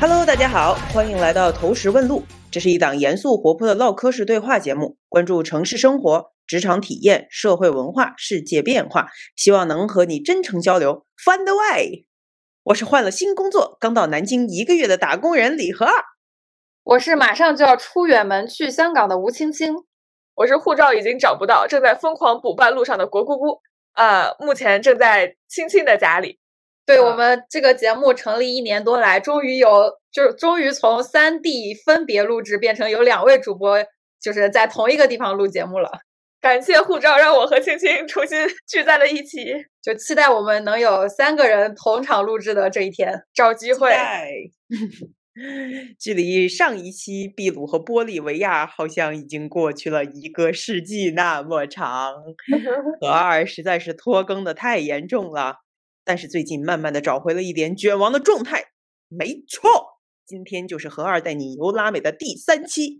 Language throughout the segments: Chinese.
Hello，大家好，欢迎来到投石问路。这是一档严肃活泼的唠嗑式对话节目，关注城市生活、职场体验、社会文化、世界变化，希望能和你真诚交流。Find the way。我是换了新工作，刚到南京一个月的打工人李和二。我是马上就要出远门去香港的吴青青。我是护照已经找不到，正在疯狂补办路上的国姑姑。呃，目前正在青青的家里。对我们这个节目成立一年多来，终于有，就是终于从三地分别录制变成有两位主播，就是在同一个地方录节目了。感谢护照，让我和青青重新 聚在了一起。就期待我们能有三个人同场录制的这一天，找机会。距离上一期秘鲁和玻利维亚好像已经过去了一个世纪那么长，何二实在是拖更的太严重了。但是最近慢慢的找回了一点卷王的状态。没错，今天就是何二带你游拉美的第三期。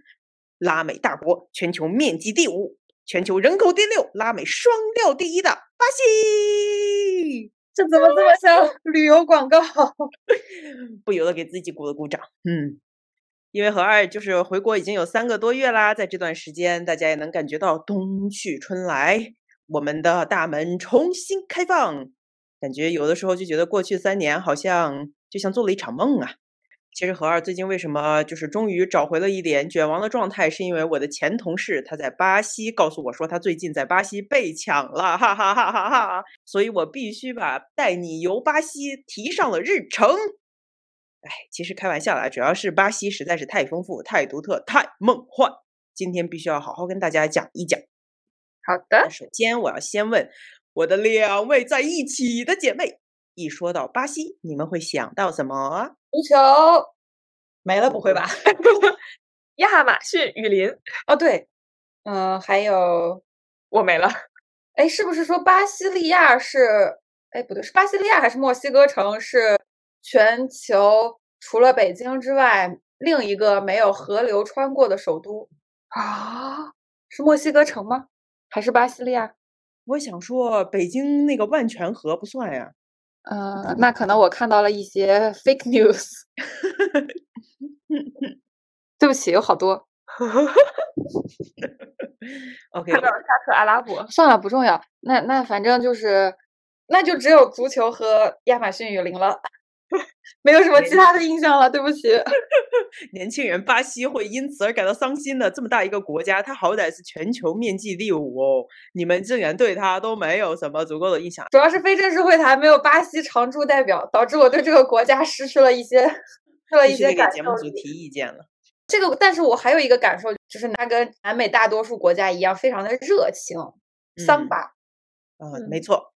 拉美大国，全球面积第五，全球人口第六，拉美双料第一的巴西。这怎么这么像 旅游广告？不由得给自己鼓了鼓掌。嗯，因为何二就是回国已经有三个多月啦，在这段时间，大家也能感觉到冬去春来，我们的大门重新开放，感觉有的时候就觉得过去三年好像就像做了一场梦啊。其实何二最近为什么就是终于找回了一点卷王的状态，是因为我的前同事他在巴西告诉我说他最近在巴西被抢了，哈哈哈哈哈！所以我必须把带你游巴西提上了日程。哎，其实开玩笑啦，主要是巴西实在是太丰富、太独特、太梦幻，今天必须要好好跟大家讲一讲。好的，首先我要先问我的两位在一起的姐妹，一说到巴西，你们会想到什么？足球没了，不会吧？亚马逊雨林哦，对，嗯，还有我没了。哎，是不是说巴西利亚是？哎，不对，是巴西利亚还是墨西哥城是全球除了北京之外另一个没有河流穿过的首都 啊？是墨西哥城吗？还是巴西利亚？我想说，北京那个万泉河不算呀。呃，那可能我看到了一些 fake news。对不起，有好多。OK，看到了沙特阿拉伯，算了，不重要。那那反正就是，那就只有足球和亚马逊雨林了。没有什么其他的印象了，对不起。年轻人，巴西会因此而感到伤心的。这么大一个国家，它好歹是全球面积第五哦，你们竟然对它都没有什么足够的印象。主要是非正式会谈没有巴西常驻代表，导致我对这个国家失去了一些，失去了一些感受。节目组提意见了。这个，但是我还有一个感受，就是它跟南美大多数国家一样，非常的热情。桑巴。嗯，没错。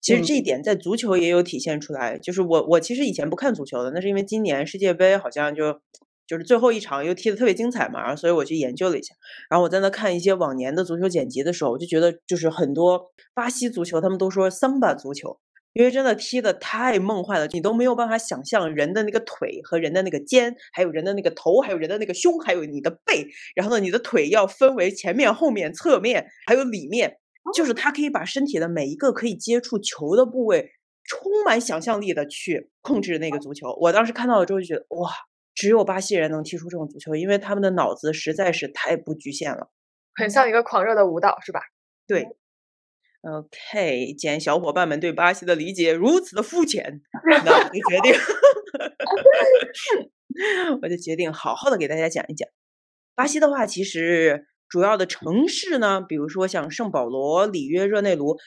其实这一点在足球也有体现出来，就是我我其实以前不看足球的，那是因为今年世界杯好像就就是最后一场又踢得特别精彩嘛，然后所以我去研究了一下。然后我在那看一些往年的足球剪辑的时候，我就觉得就是很多巴西足球他们都说桑巴足球，因为真的踢的太梦幻了，你都没有办法想象人的那个腿和人的那个肩，还有人的那个头，还有人的那个胸，还有你的背，然后呢，你的腿要分为前面、后面、侧面，还有里面。就是他可以把身体的每一个可以接触球的部位，充满想象力的去控制那个足球。我当时看到了之后就觉得，哇，只有巴西人能踢出这种足球，因为他们的脑子实在是太不局限了，很像一个狂热的舞蹈，是吧？对。OK，既然小伙伴们对巴西的理解如此的肤浅，那我就决定 我就决定好好的给大家讲一讲巴西的话，其实。主要的城市呢，比如说像圣保罗、里约热内卢，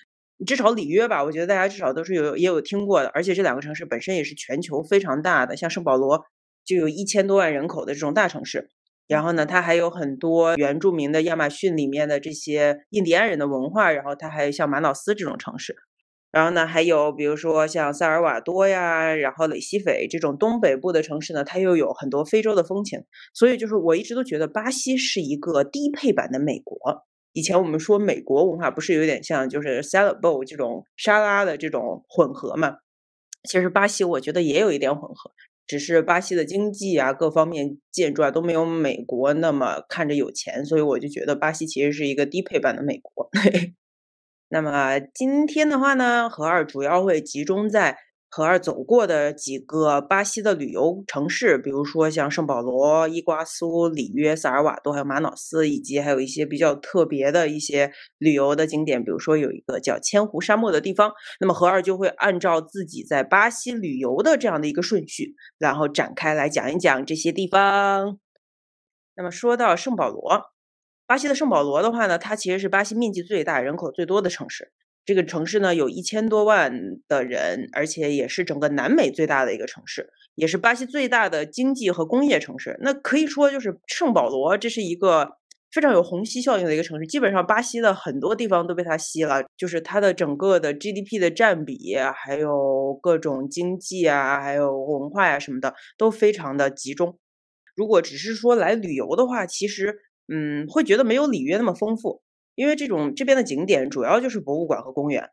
至少里约吧，我觉得大家至少都是有也有听过的。而且这两个城市本身也是全球非常大的，像圣保罗就有一千多万人口的这种大城市。然后呢，它还有很多原住民的亚马逊里面的这些印第安人的文化。然后它还有像马瑙斯这种城市。然后呢，还有比如说像萨尔瓦多呀，然后雷西斐这种东北部的城市呢，它又有很多非洲的风情。所以就是我一直都觉得巴西是一个低配版的美国。以前我们说美国文化不是有点像就是 salad bowl 这种沙拉的这种混合嘛？其实巴西我觉得也有一点混合，只是巴西的经济啊各方面建筑啊都没有美国那么看着有钱，所以我就觉得巴西其实是一个低配版的美国。那么今天的话呢，何二主要会集中在何二走过的几个巴西的旅游城市，比如说像圣保罗、伊瓜苏、里约、萨尔瓦多，还有马瑙斯，以及还有一些比较特别的一些旅游的景点，比如说有一个叫千湖沙漠的地方。那么何二就会按照自己在巴西旅游的这样的一个顺序，然后展开来讲一讲这些地方。那么说到圣保罗，巴西的圣保罗的话呢，它其实是巴西面积最大、人口最多的城市。这个城市呢有一千多万的人，而且也是整个南美最大的一个城市，也是巴西最大的经济和工业城市。那可以说就是圣保罗，这是一个非常有虹吸效应的一个城市。基本上巴西的很多地方都被它吸了，就是它的整个的 GDP 的占比，还有各种经济啊，还有文化呀什么的都非常的集中。如果只是说来旅游的话，其实嗯会觉得没有里约那么丰富。因为这种这边的景点主要就是博物馆和公园，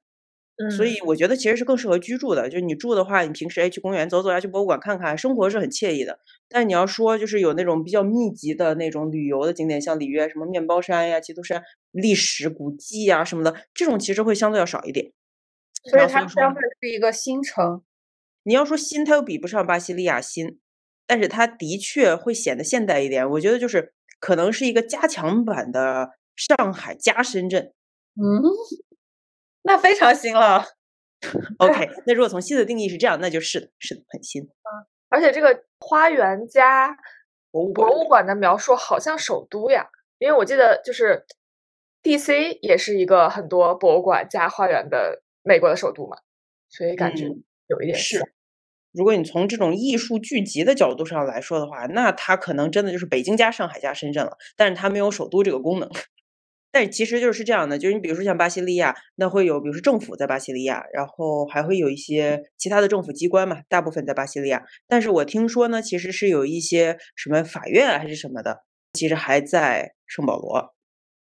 所以我觉得其实是更适合居住的。就是你住的话，你平时哎去公园走走呀，去博物馆看看，生活是很惬意的。但你要说就是有那种比较密集的那种旅游的景点，像里约什么面包山呀、基督山、历史古迹呀什么的，这种其实会相对要少一点。所以它相对是一个新城。你要说新，它又比不上巴西利亚新，但是它的确会显得现代一点。我觉得就是可能是一个加强版的。上海加深圳，嗯，那非常新了。OK，那如果从新的定义是这样，那就是的，是的，很新。嗯，而且这个花园加博物博物馆的描述好像首都呀，因为我记得就是 DC 也是一个很多博物馆加花园的美国的首都嘛，所以感觉有一点是。如果你从这种艺术聚集的角度上来说的话，那它可能真的就是北京加上海加深圳了，但是它没有首都这个功能。但其实就是这样的，就是你比如说像巴西利亚，那会有比如说政府在巴西利亚，然后还会有一些其他的政府机关嘛，大部分在巴西利亚。但是我听说呢，其实是有一些什么法院还是什么的，其实还在圣保罗，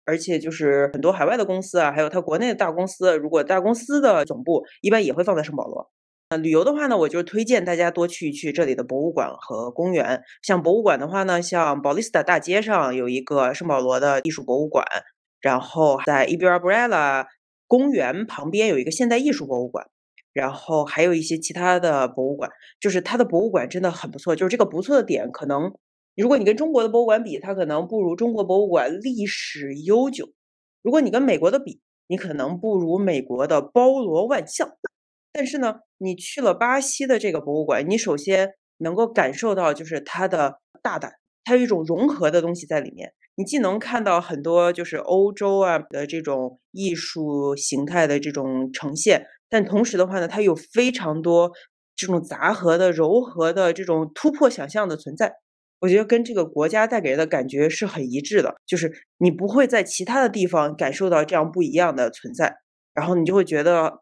而且就是很多海外的公司啊，还有它国内的大公司，如果大公司的总部一般也会放在圣保罗。呃，旅游的话呢，我就推荐大家多去一去这里的博物馆和公园。像博物馆的话呢，像保利斯塔大街上有一个圣保罗的艺术博物馆。然后在 Ibirapuera 公园旁边有一个现代艺术博物馆，然后还有一些其他的博物馆，就是它的博物馆真的很不错。就是这个不错的点，可能如果你跟中国的博物馆比，它可能不如中国博物馆历史悠久；如果你跟美国的比，你可能不如美国的包罗万象。但是呢，你去了巴西的这个博物馆，你首先能够感受到就是它的大胆，它有一种融合的东西在里面。你既能看到很多就是欧洲啊的这种艺术形态的这种呈现，但同时的话呢，它有非常多这种杂合的、柔和的这种突破想象的存在。我觉得跟这个国家带给人的感觉是很一致的，就是你不会在其他的地方感受到这样不一样的存在，然后你就会觉得，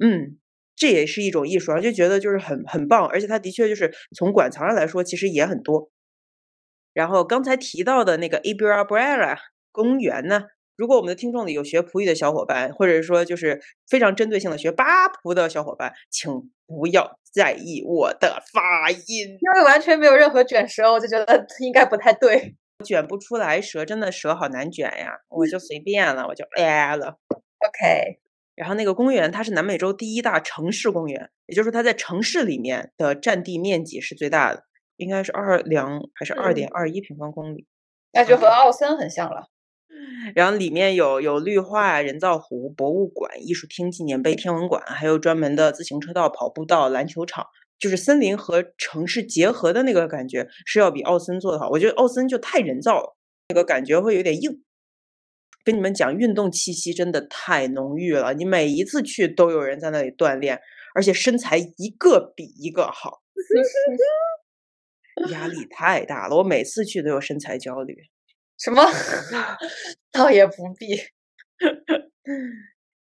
嗯，这也是一种艺术，然后就觉得就是很很棒，而且它的确就是从馆藏上来说，其实也很多。然后刚才提到的那个 Ibirapuera 公园呢，如果我们的听众里有学葡语的小伙伴，或者说就是非常针对性的学巴葡的小伙伴，请不要在意我的发音，因为完全没有任何卷舌，我就觉得 应该不太对，卷不出来舌，真的舌好难卷呀，我就随便了，我就哎了。OK，然后那个公园它是南美洲第一大城市公园，也就是说它在城市里面的占地面积是最大的。应该是二两还是二点二一平方公里，那就和奥森很像了。然后里面有有绿化、人造湖、博物馆、艺术厅、纪念碑、天文馆，还有专门的自行车道、跑步道、篮球场，就是森林和城市结合的那个感觉是要比奥森做的好。我觉得奥森就太人造了，那个感觉会有点硬。跟你们讲，运动气息真的太浓郁了，你每一次去都有人在那里锻炼，而且身材一个比一个好。压力太大了，我每次去都有身材焦虑。什么？倒也不必。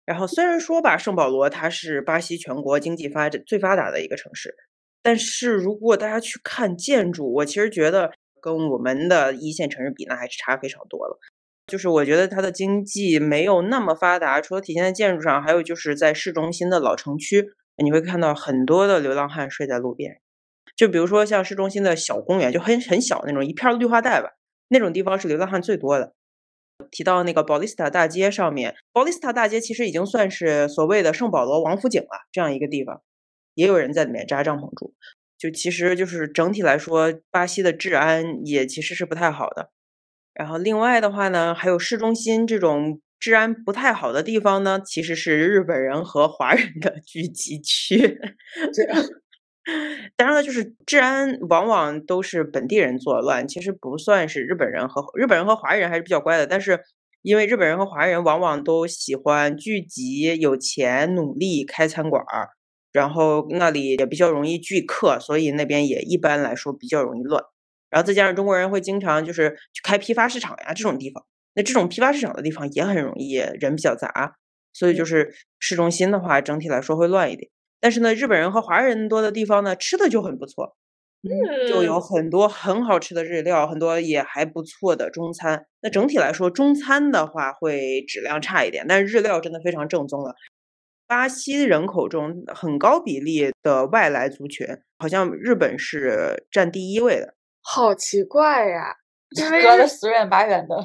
然后虽然说吧，圣保罗它是巴西全国经济发展最发达的一个城市，但是如果大家去看建筑，我其实觉得跟我们的一线城市比，那还是差非常多了。就是我觉得它的经济没有那么发达，除了体现在建筑上，还有就是在市中心的老城区，你会看到很多的流浪汉睡在路边。就比如说像市中心的小公园，就很很小那种一片绿化带吧，那种地方是流浪汉最多的。提到那个保利斯塔大街上面，保利斯塔大街其实已经算是所谓的圣保罗王府井了这样一个地方。也有人在里面扎帐篷住。就其实就是整体来说，巴西的治安也其实是不太好的。然后另外的话呢，还有市中心这种治安不太好的地方呢，其实是日本人和华人的聚集区。当然了，就是治安往往都是本地人作乱，其实不算是日本人和日本人和华人还是比较乖的。但是因为日本人和华人往往都喜欢聚集、有钱、努力开餐馆儿，然后那里也比较容易聚客，所以那边也一般来说比较容易乱。然后再加上中国人会经常就是去开批发市场呀这种地方，那这种批发市场的地方也很容易人比较杂，所以就是市中心的话整体来说会乱一点。但是呢，日本人和华人多的地方呢，吃的就很不错，就有很多很好吃的日料，很多也还不错的中餐。那整体来说，中餐的话会质量差一点，但是日料真的非常正宗了。巴西人口中很高比例的外来族群，好像日本是占第一位的，好奇怪呀，隔得死远八远的。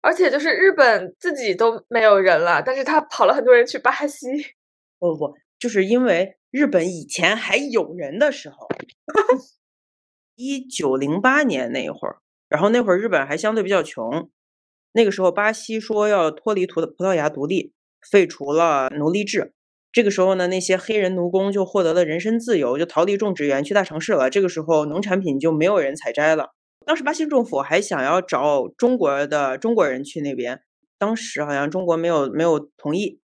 而且就是日本自己都没有人了，但是他跑了很多人去巴西。不不不，就是因为。日本以前还有人的时候，一九零八年那会儿，然后那会儿日本还相对比较穷，那个时候巴西说要脱离葡葡萄牙独立，废除了奴隶制。这个时候呢，那些黑人奴工就获得了人身自由，就逃离种植园去大城市了。这个时候农产品就没有人采摘了。当时巴西政府还想要找中国的中国人去那边，当时好像中国没有没有同意。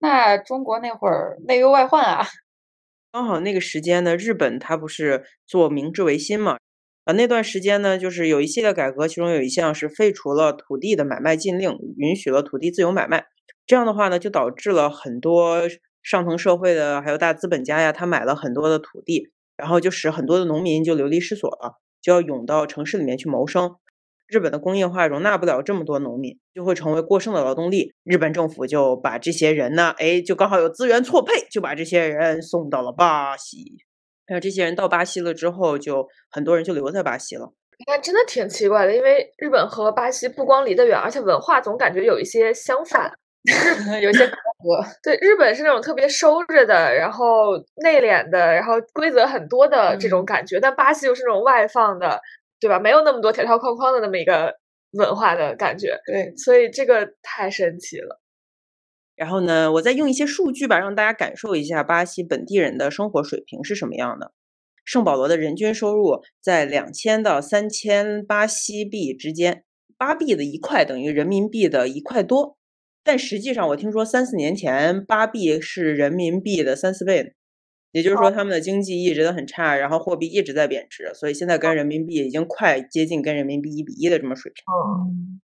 那中国那会儿内忧外患啊。刚好那个时间呢，日本它不是做明治维新嘛？啊，那段时间呢，就是有一系列改革，其中有一项是废除了土地的买卖禁令，允许了土地自由买卖。这样的话呢，就导致了很多上层社会的还有大资本家呀，他买了很多的土地，然后就使很多的农民就流离失所了，就要涌到城市里面去谋生。日本的工业化容纳不了这么多农民，就会成为过剩的劳动力。日本政府就把这些人呢，哎，就刚好有资源错配，就把这些人送到了巴西。还有这些人到巴西了之后，就很多人就留在巴西了。那真的挺奇怪的，因为日本和巴西不光离得远，而且文化总感觉有一些相反，有些隔阂。对，日本是那种特别收着的，然后内敛的，然后规则很多的这种感觉，但巴西又是那种外放的。对吧？没有那么多条条框框的那么一个文化的感觉，对，所以这个太神奇了。然后呢，我再用一些数据吧，让大家感受一下巴西本地人的生活水平是什么样的。圣保罗的人均收入在两千到三千巴西币之间，巴币的一块等于人民币的一块多，但实际上我听说三四年前巴币是人民币的三四倍。也就是说，他们的经济一直都很差，然后货币一直在贬值，所以现在跟人民币已经快接近跟人民币一比一的这么水平。嗯，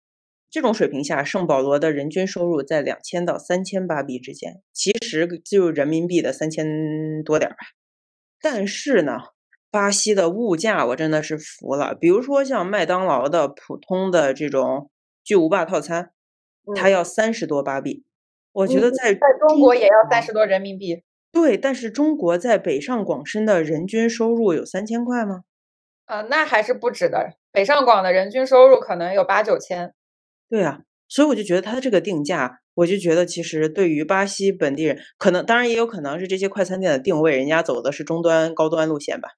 这种水平下，圣保罗的人均收入在两千到三千巴币之间，其实就人民币的三千多点吧。但是呢，巴西的物价我真的是服了。比如说像麦当劳的普通的这种巨无霸套餐，它要三十多巴币。我觉得在在中国也要三十多人民币。对，但是中国在北上广深的人均收入有三千块吗？呃，那还是不止的。北上广的人均收入可能有八九千。对啊，所以我就觉得它这个定价，我就觉得其实对于巴西本地人，可能当然也有可能是这些快餐店的定位，人家走的是中端高端路线吧。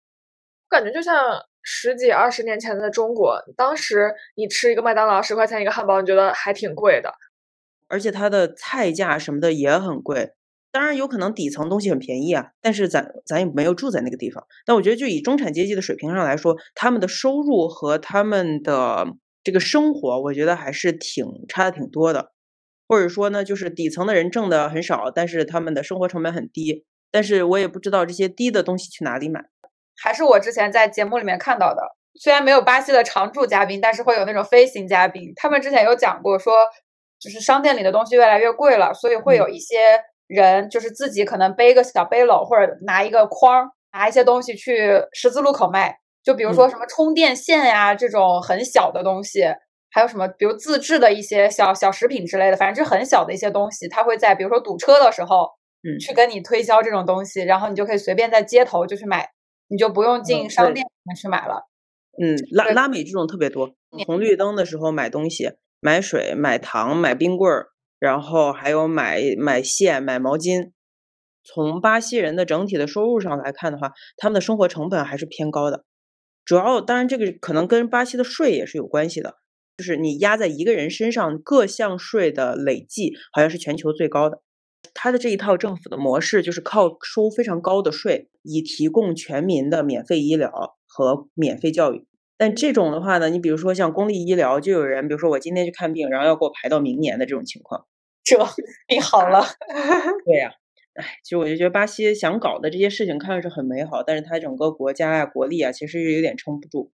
我感觉就像十几二十年前的中国，当时你吃一个麦当劳十块钱一个汉堡，你觉得还挺贵的，而且它的菜价什么的也很贵。当然有可能底层东西很便宜啊，但是咱咱也没有住在那个地方。但我觉得就以中产阶级的水平上来说，他们的收入和他们的这个生活，我觉得还是挺差的挺多的。或者说呢，就是底层的人挣的很少，但是他们的生活成本很低。但是我也不知道这些低的东西去哪里买。还是我之前在节目里面看到的，虽然没有巴西的常驻嘉宾，但是会有那种飞行嘉宾。他们之前有讲过，说就是商店里的东西越来越贵了，所以会有一些。人就是自己可能背个小背篓，或者拿一个筐，拿一些东西去十字路口卖。就比如说什么充电线呀这种很小的东西，还有什么比如自制的一些小小食品之类的，反正就很小的一些东西，他会在比如说堵车的时候，嗯，去跟你推销这种东西，然后你就可以随便在街头就去买，你就不用进商店里面去买了。嗯，拉拉美这种特别多，红绿灯的时候买东西，买水、买糖、买冰棍儿。然后还有买买线、买毛巾，从巴西人的整体的收入上来看的话，他们的生活成本还是偏高的。主要当然这个可能跟巴西的税也是有关系的，就是你压在一个人身上各项税的累计好像是全球最高的。他的这一套政府的模式就是靠收非常高的税，以提供全民的免费医疗和免费教育。但这种的话呢，你比如说像公立医疗，就有人比如说我今天去看病，然后要给我排到明年的这种情况。这病好了，对呀，哎，其实我就觉得巴西想搞的这些事情看上去很美好，但是它整个国家呀、国力啊，其实有点撑不住。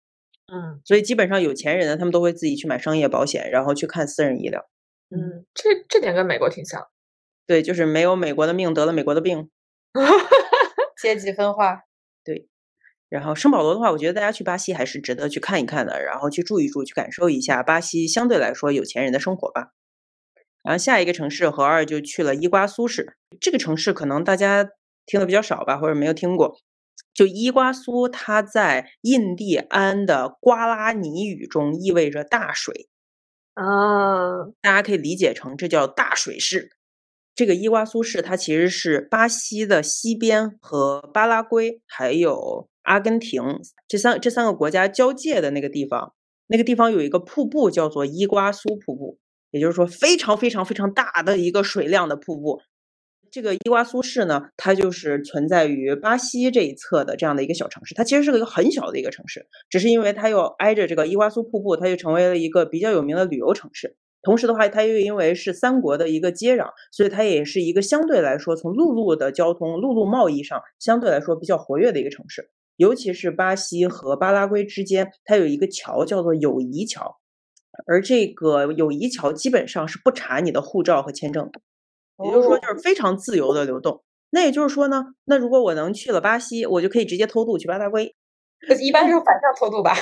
嗯所以基本上有钱人呢，他们都会自己去买商业保险，然后去看私人医疗。嗯，这这点跟美国挺像。对，就是没有美国的命，得了美国的病。阶级分化。对然后圣保罗的话，我觉得大家去巴西还是值得去看一看的，然后去住一住，去感受一下巴西相对来说有钱人的生活吧。然后下一个城市和二就去了伊瓜苏市，这个城市可能大家听的比较少吧，或者没有听过。就伊瓜苏，它在印第安的瓜拉尼语中意味着大水，啊，大家可以理解成这叫大水市。这个伊瓜苏市，它其实是巴西的西边和巴拉圭还有阿根廷这三这三个国家交界的那个地方。那个地方有一个瀑布，叫做伊瓜苏瀑布，也就是说非常非常非常大的一个水量的瀑布。这个伊瓜苏市呢，它就是存在于巴西这一侧的这样的一个小城市。它其实是个一个很小的一个城市，只是因为它又挨着这个伊瓜苏瀑布，它就成为了一个比较有名的旅游城市。同时的话，它又因为是三国的一个接壤，所以它也是一个相对来说从陆路的交通、陆路贸易上相对来说比较活跃的一个城市。尤其是巴西和巴拉圭之间，它有一个桥叫做友谊桥，而这个友谊桥基本上是不查你的护照和签证的，也就是说就是非常自由的流动。那也就是说呢，那如果我能去了巴西，我就可以直接偷渡去巴拉圭。一般是反向偷渡吧？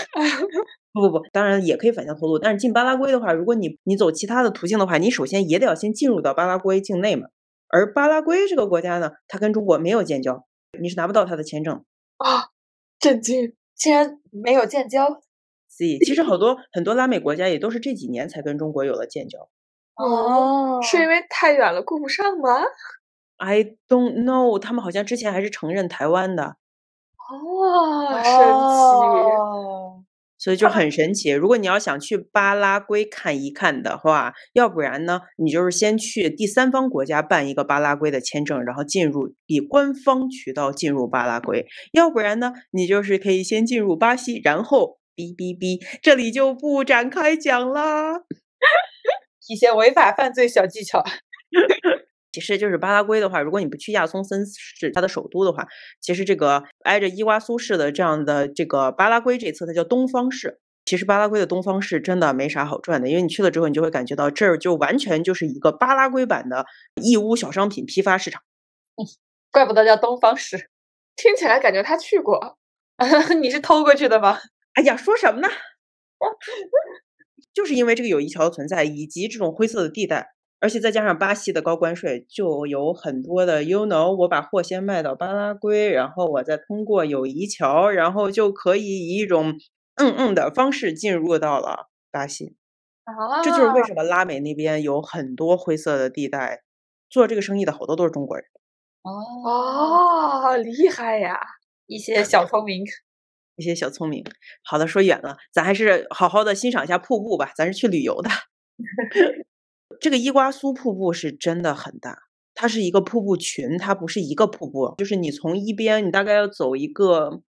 不不不，当然也可以反向偷渡，但是进巴拉圭的话，如果你你走其他的途径的话，你首先也得要先进入到巴拉圭境内嘛。而巴拉圭这个国家呢，它跟中国没有建交，你是拿不到它的签证。啊，震惊！竟然没有建交 C，其实好多很多拉美国家也都是这几年才跟中国有了建交。哦是因为太远了顾不上吗？I don't know，他们好像之前还是承认台湾的，哦，神奇！哦所以就很神奇。如果你要想去巴拉圭看一看的话，要不然呢，你就是先去第三方国家办一个巴拉圭的签证，然后进入以官方渠道进入巴拉圭；要不然呢，你就是可以先进入巴西，然后哔哔哔，这里就不展开讲啦。一些违法犯罪小技巧。其实就是巴拉圭的话，如果你不去亚松森市它的首都的话，其实这个挨着伊瓜苏市的这样的这个巴拉圭这侧，它叫东方市。其实巴拉圭的东方市真的没啥好转的，因为你去了之后，你就会感觉到这儿就完全就是一个巴拉圭版的义乌小商品批发市场。怪不得叫东方市。听起来感觉他去过。你是偷过去的吗？哎呀，说什么呢？就是因为这个友谊桥的存在，以及这种灰色的地带，而且再加上巴西的高关税，就有很多的 you know，我把货先卖到巴拉圭，然后我再通过友谊桥，然后就可以以一种嗯嗯的方式进入到了巴西。啊这就是为什么拉美那边有很多灰色的地带，做这个生意的好多都是中国人。哦，哦，厉害呀！一些小聪明。一些小聪明。好的，说远了，咱还是好好的欣赏一下瀑布吧。咱是去旅游的。这个伊瓜苏瀑布是真的很大，它是一个瀑布群，它不是一个瀑布，就是你从一边，你大概要走一个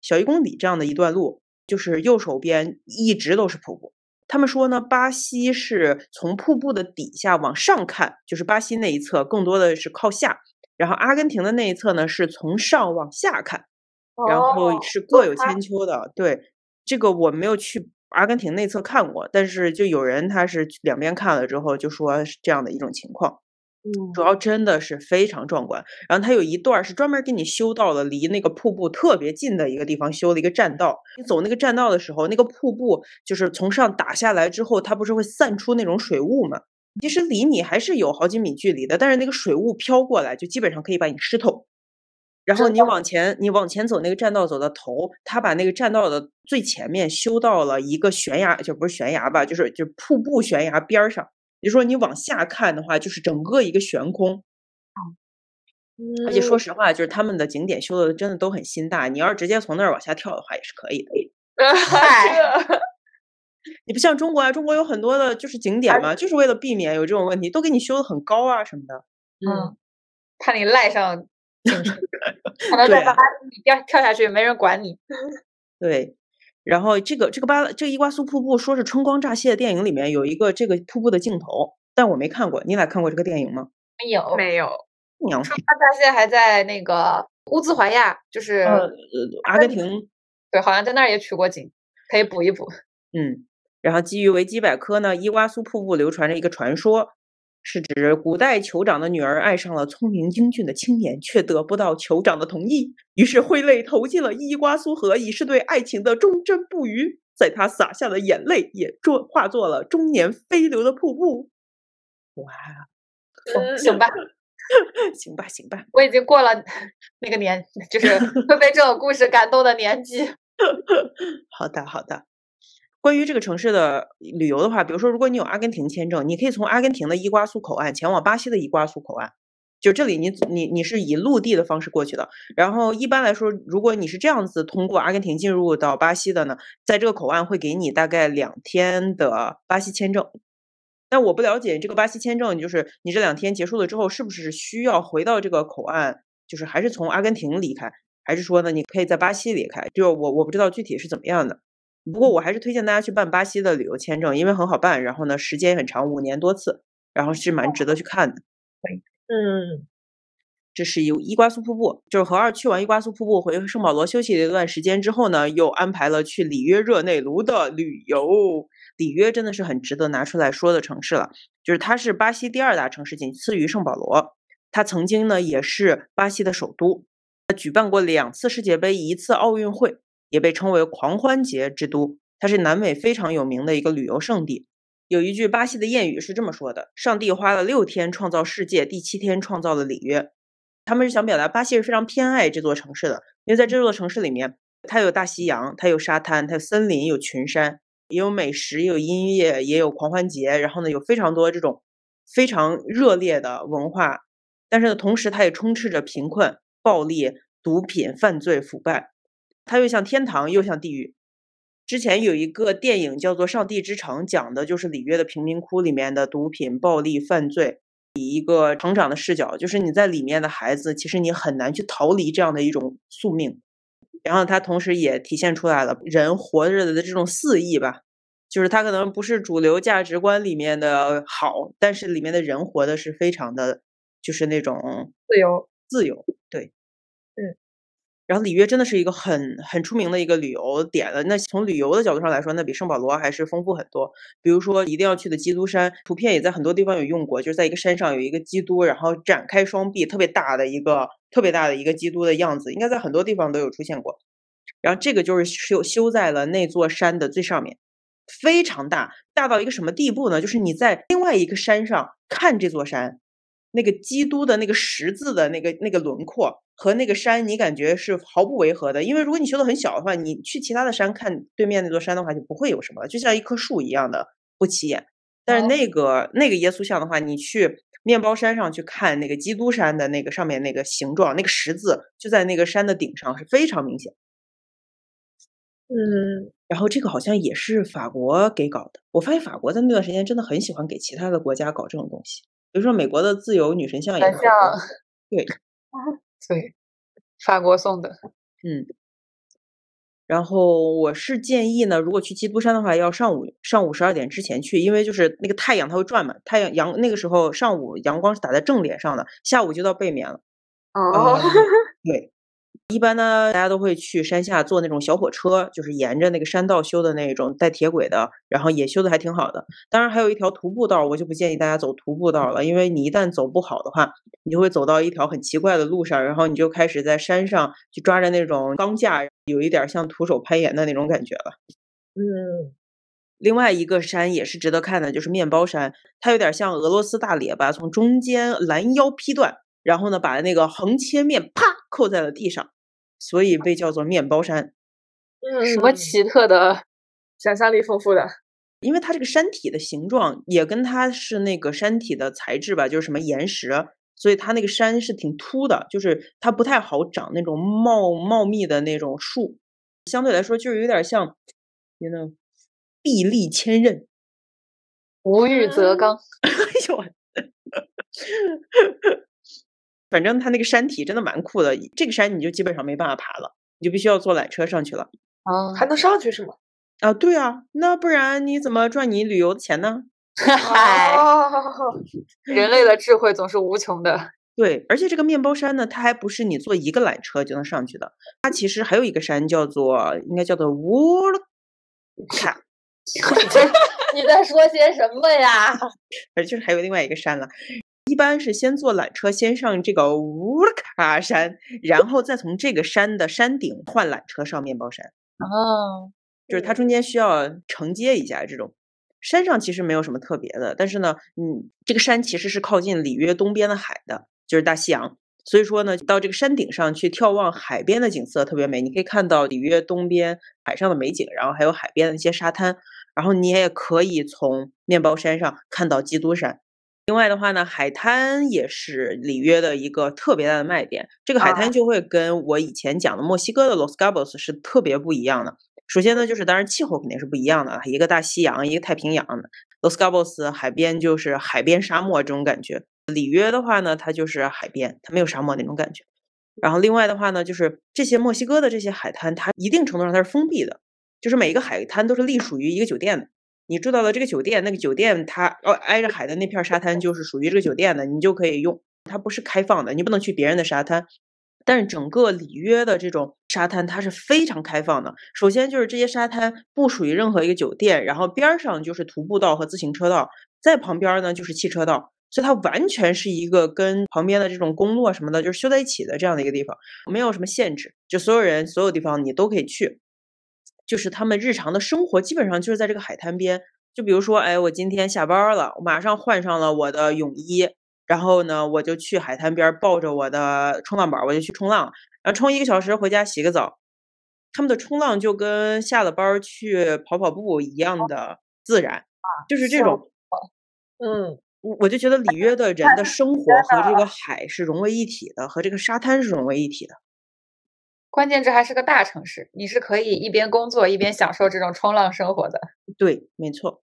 小一公里这样的一段路，就是右手边一直都是瀑布。他们说呢，巴西是从瀑布的底下往上看，就是巴西那一侧更多的是靠下，然后阿根廷的那一侧呢是从上往下看。然后哦是各有千秋的。对，这个我没有去阿根廷内侧看过，但是就有人他是两边看了之后就说是这样的一种情况。嗯主要真的是非常壮观，然后它有一段儿是专门给你修到了离那个瀑布特别近的一个地方修了一个栈道。你走那个栈道的时候，那个瀑布就是从上打下来之后，它不是会散出那种水雾吗？其实离你还是有好几米距离的，但是那个水雾飘过来，就基本上可以把你湿透。然后你往前，你往前走那个栈道走到头，他把那个栈道的最前面修到了一个悬崖，就不是悬崖吧，就是就瀑布悬崖边儿上。也就说，你往下看的话，就是整个一个悬空。而且说嗯实话，就是他们的景点修的真的都很心大，你要是直接从那儿往下跳的话也是可以的。你不像中国啊，中国有很多的就是景点嘛，就是为了避免有这种问题，都给你修的很高啊什么的。嗯，怕你赖上 可能在巴西你掉跳下去没人管你。对，然后这个这个巴这个伊瓜苏瀑布说是春光乍泄电影里面有一个这个瀑布的镜头，但我没看过，你俩看过这个电影吗？没有，没有，娘春光乍泄还在那个乌兹怀亚，就是、阿根廷，对，好像在那儿也取过景，可以补一补。嗯，然后基于维基百科呢，伊瓜苏瀑布流传着一个传说，是指古代酋长的女儿爱上了聪明英俊的青年，却得不到酋长的同意，于是挥泪投进了伊瓜苏河，以示对爱情的忠贞不渝。在他洒下的眼泪也作化作了终年飞流的瀑布。哇，哦行吧，行吧，行吧，我已经过了那个年，就是会被这种故事感动的年纪。好的，好的。关于这个城市的旅游的话，比如说，如果你有阿根廷签证，你可以从阿根廷的伊瓜苏口岸前往巴西的伊瓜苏口岸。就这里你，你你是以陆地的方式过去的。然后一般来说，如果你是这样子通过阿根廷进入到巴西的呢，在这个口岸会给你大概两天的巴西签证。但我不了解这个巴西签证，就是你这两天结束了之后，是不是需要回到这个口岸，就是还是从阿根廷离开，还是说呢，你可以在巴西离开？就我我不知道具体是怎么样的。不过我还是推荐大家去办巴西的旅游签证，因为很好办，然后呢时间也很长，五年多次，然后是蛮值得去看的。嗯，这是有伊瓜苏瀑布，就是何二去完伊瓜苏瀑布回圣保罗休息了一段时间之后呢，又安排了去里约热内卢的旅游。里约真的是很值得拿出来说的城市了，就是它是巴西第二大城市，仅次于圣保罗。它曾经呢也是巴西的首都，它举办过两次世界杯，一次奥运会，也被称为狂欢节之都。它是南美非常有名的一个旅游胜地。有一句巴西的谚语是这么说的：“上帝花了六天创造世界，第七天创造了里约。”他们是想表达巴西是非常偏爱这座城市的，因为在这座城市里面，它有大西洋，它有沙滩，它有森林，有群山，也有美食，也有音乐，也有狂欢节。然后呢，有非常多这种非常热烈的文化。但是呢，同时它也充斥着贫困、暴力、毒品、犯罪、腐败。它又像天堂，又像地狱。之前有一个电影叫做《上帝之城》，讲的就是里约的贫民窟里面的毒品、暴力、犯罪，以一个成长的视角，就是你在里面的孩子，其实你很难去逃离这样的一种宿命。然后它同时也体现出来了人活着的这种肆意吧，就是它可能不是主流价值观里面的好，但是里面的人活的是非常的，就是那种自由，自由，对，嗯。然后里约真的是一个很很出名的一个旅游点了。那从旅游的角度上来说，那比圣保罗还是丰富很多。比如说一定要去的基督山，图片也在很多地方有用过，就是在一个山上有一个基督，然后展开双臂，特别大的一个特别大的一个基督的样子，应该在很多地方都有出现过。然后这个就是修修在了那座山的最上面，非常大，大到一个什么地步呢？就是你在另外一个山上看这座山，那个基督的那个十字的那个那个轮廓和那个山，你感觉是毫不违和的。因为如果你修的很小的话，你去其他的山看对面那座山的话，就不会有什么了，就像一棵树一样的不起眼。但是哦那个那个耶稣像的话，你去面包山上去看那个基督山的那个上面那个形状，那个十字就在那个山的顶上，是非常明显。嗯，然后这个好像也是法国给搞的。我发现法国在那段时间真的很喜欢给其他的国家搞这种东西，比如说美国的自由女神像也像对，对，法国送的。嗯。然后我是建议呢，如果去基督山的话，要上午上午十二点之前去，因为就是那个太阳它会转嘛，太阳阳那个时候上午阳光是打在正脸上的，下午就到背面了。哦，呃对，一般呢，大家都会去山下坐那种小火车，就是沿着那个山道修的那种带铁轨的，然后也修的还挺好的。当然还有一条徒步道，我就不建议大家走徒步道了，因为你一旦走不好的话，你就会走到一条很奇怪的路上，然后你就开始在山上去抓着那种钢架，有一点儿像徒手攀岩的那种感觉了。嗯，另外一个山也是值得看的，就是面包山，它有点像俄罗斯大列巴，从中间拦腰劈断，然后呢把那个横切面啪扣在了地上，所以被叫做面包山。嗯，什么奇特的？想象力丰富的，因为它这个山体的形状也跟它是那个山体的材质吧，就是什么岩石，所以它那个山是挺秃的，就是它不太好长那种茂茂密的那种树，相对来说就是有点像，you know，臂力千仞。无欲则刚。哎呦我，反正它那个山体真的蛮酷的，这个山你就基本上没办法爬了，你就必须要坐缆车上去了。哦，还能上去是吗？啊，对啊，那不然你怎么赚你旅游的钱呢？嗨，哦，人类的智慧总是无穷的。对，而且这个面包山呢，它还不是你坐一个缆车就能上去的，它其实还有一个山叫做，应该叫做乌卡，你在说些什么呀？而就是还有另外一个山了。一般是先坐缆车，先上这个乌卡山，然后再从这个山的山顶换缆车上面包山。哦，就是它中间需要承接一下这种。山上其实没有什么特别的，但是呢，嗯，这个山其实是靠近里约东边的海的，就是大西洋。所以说呢，到这个山顶上去眺望海边的景色特别美，你可以看到里约东边海上的美景，然后还有海边的一些沙滩，然后你也可以从面包山上看到基督山。另外的话呢，海滩也是里约的一个特别大的卖点。这个海滩就会跟我以前讲的墨西哥的 Los Cabos 是特别不一样的。首先呢，就是当然气候肯定是不一样的，一个大西洋，一个太平洋的。Los Cabos 海边就是海边沙漠这种感觉，里约的话呢，它就是海边，它没有沙漠那种感觉。然后另外的话呢，就是这些墨西哥的这些海滩，它一定程度上它是封闭的，就是每一个海滩都是隶属于一个酒店的。你住到了这个酒店，那个酒店它哦挨着海的那片沙滩就是属于这个酒店的，你就可以用，它不是开放的，你不能去别人的沙滩。但是整个里约的这种沙滩，它是非常开放的。首先就是这些沙滩不属于任何一个酒店，然后边儿上就是徒步道和自行车道，在旁边呢就是汽车道，所以它完全是一个跟旁边的这种公路啊什么的，就是修在一起的这样的一个地方，没有什么限制，就所有人所有地方你都可以去。就是他们日常的生活基本上就是在这个海滩边。就比如说，哎，我今天下班了，我马上换上了我的泳衣。然后呢，我就去海滩边抱着我的冲浪板，我就去冲浪，然后冲一个小时，回家洗个澡。他们的冲浪就跟下了班去跑跑步一样的自然，就是这种。嗯，我我就觉得里约的人的生活和这个海是融为一体的，和这个沙滩是融为一体的。关键这还是个大城市，你是可以一边工作一边享受这种冲浪生活的。对，没错。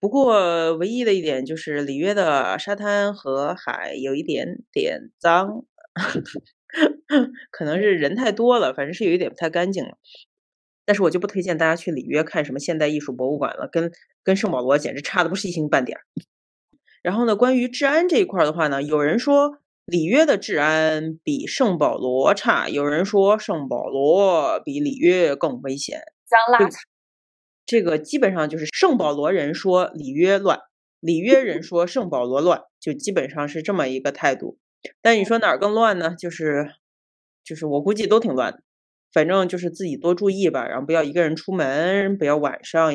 不过，唯一的一点就是里约的沙滩和海有一点点脏，可能是人太多了，反正是有一点不太干净了。但是我就不推荐大家去里约看什么现代艺术博物馆了，跟跟圣保罗简直差的不是一星半点儿。然后呢，关于治安这一块的话呢，有人说里约的治安比圣保罗差，有人说圣保罗比里约更危险。香辣这个基本上就是圣保罗人说里约乱，里约人说圣保罗乱，就基本上是这么一个态度。但你说哪儿更乱呢？就是就是我估计都挺乱的，反正就是自己多注意吧，然后不要一个人出门，不要晚上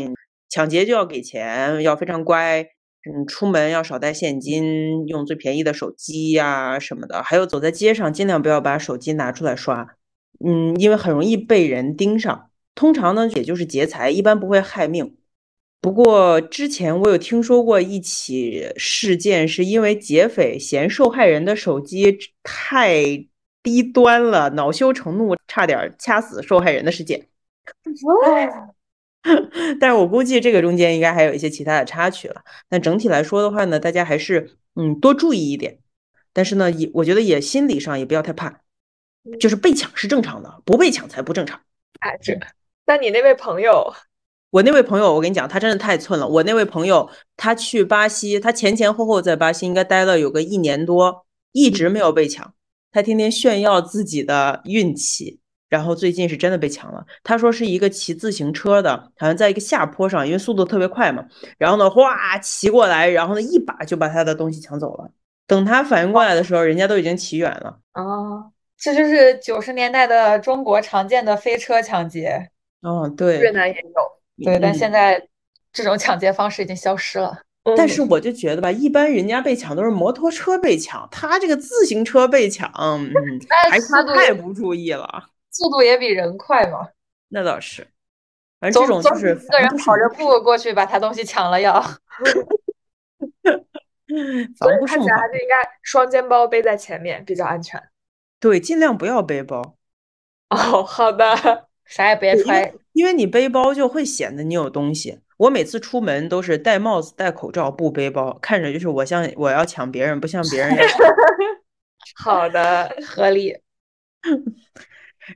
抢劫就要给钱，要非常乖。嗯，出门要少带现金，用最便宜的手机呀什么的。还有走在街上，尽量不要把手机拿出来刷，嗯，因为很容易被人盯上。通常呢，也就是劫财，一般不会害命。不过之前我有听说过一起事件，是因为劫匪嫌受害人的手机太低端了，恼羞成怒，差点掐死受害人的事件。但是我估计这个中间应该还有一些其他的插曲了。但整体来说的话呢，大家还是嗯多注意一点。但是呢，也我觉得也心理上也不要太怕，就是被抢是正常的，不被抢才不正常。哎，这。那你那位朋友，我那位朋友，我跟你讲，他真的太寸了。我那位朋友，他去巴西，他前前后后在巴西应该待了有个一年多，一直没有被抢。他天天炫耀自己的运气，然后最近是真的被抢了。他说是一个骑自行车的，好像在一个下坡上，因为速度特别快嘛，然后呢，哗骑过来，然后呢一把就把他的东西抢走了。等他反应过来的时候，人家都已经骑远了。哦，这就是九十年代的中国常见的飞车抢劫。哦，对，越南也有，对，但现在这种抢劫方式已经消失了。但是我就觉得吧，一般人家被抢都是摩托车被抢，他这个自行车被抢，嗯，还是他太不注意了。速度也比人快嘛。那倒是，反正这种就是一个人跑着步过去把他东西抢了要。所以防不胜防。看起来还是应该双肩包背在前面比较安全。对，尽量不要背包，哦，好的，啥也别揣。因为你背包就会显得你有东西。我每次出门都是戴帽子、戴口罩，不背包，看着就是我像我要抢别人，不像别人。好的，合理。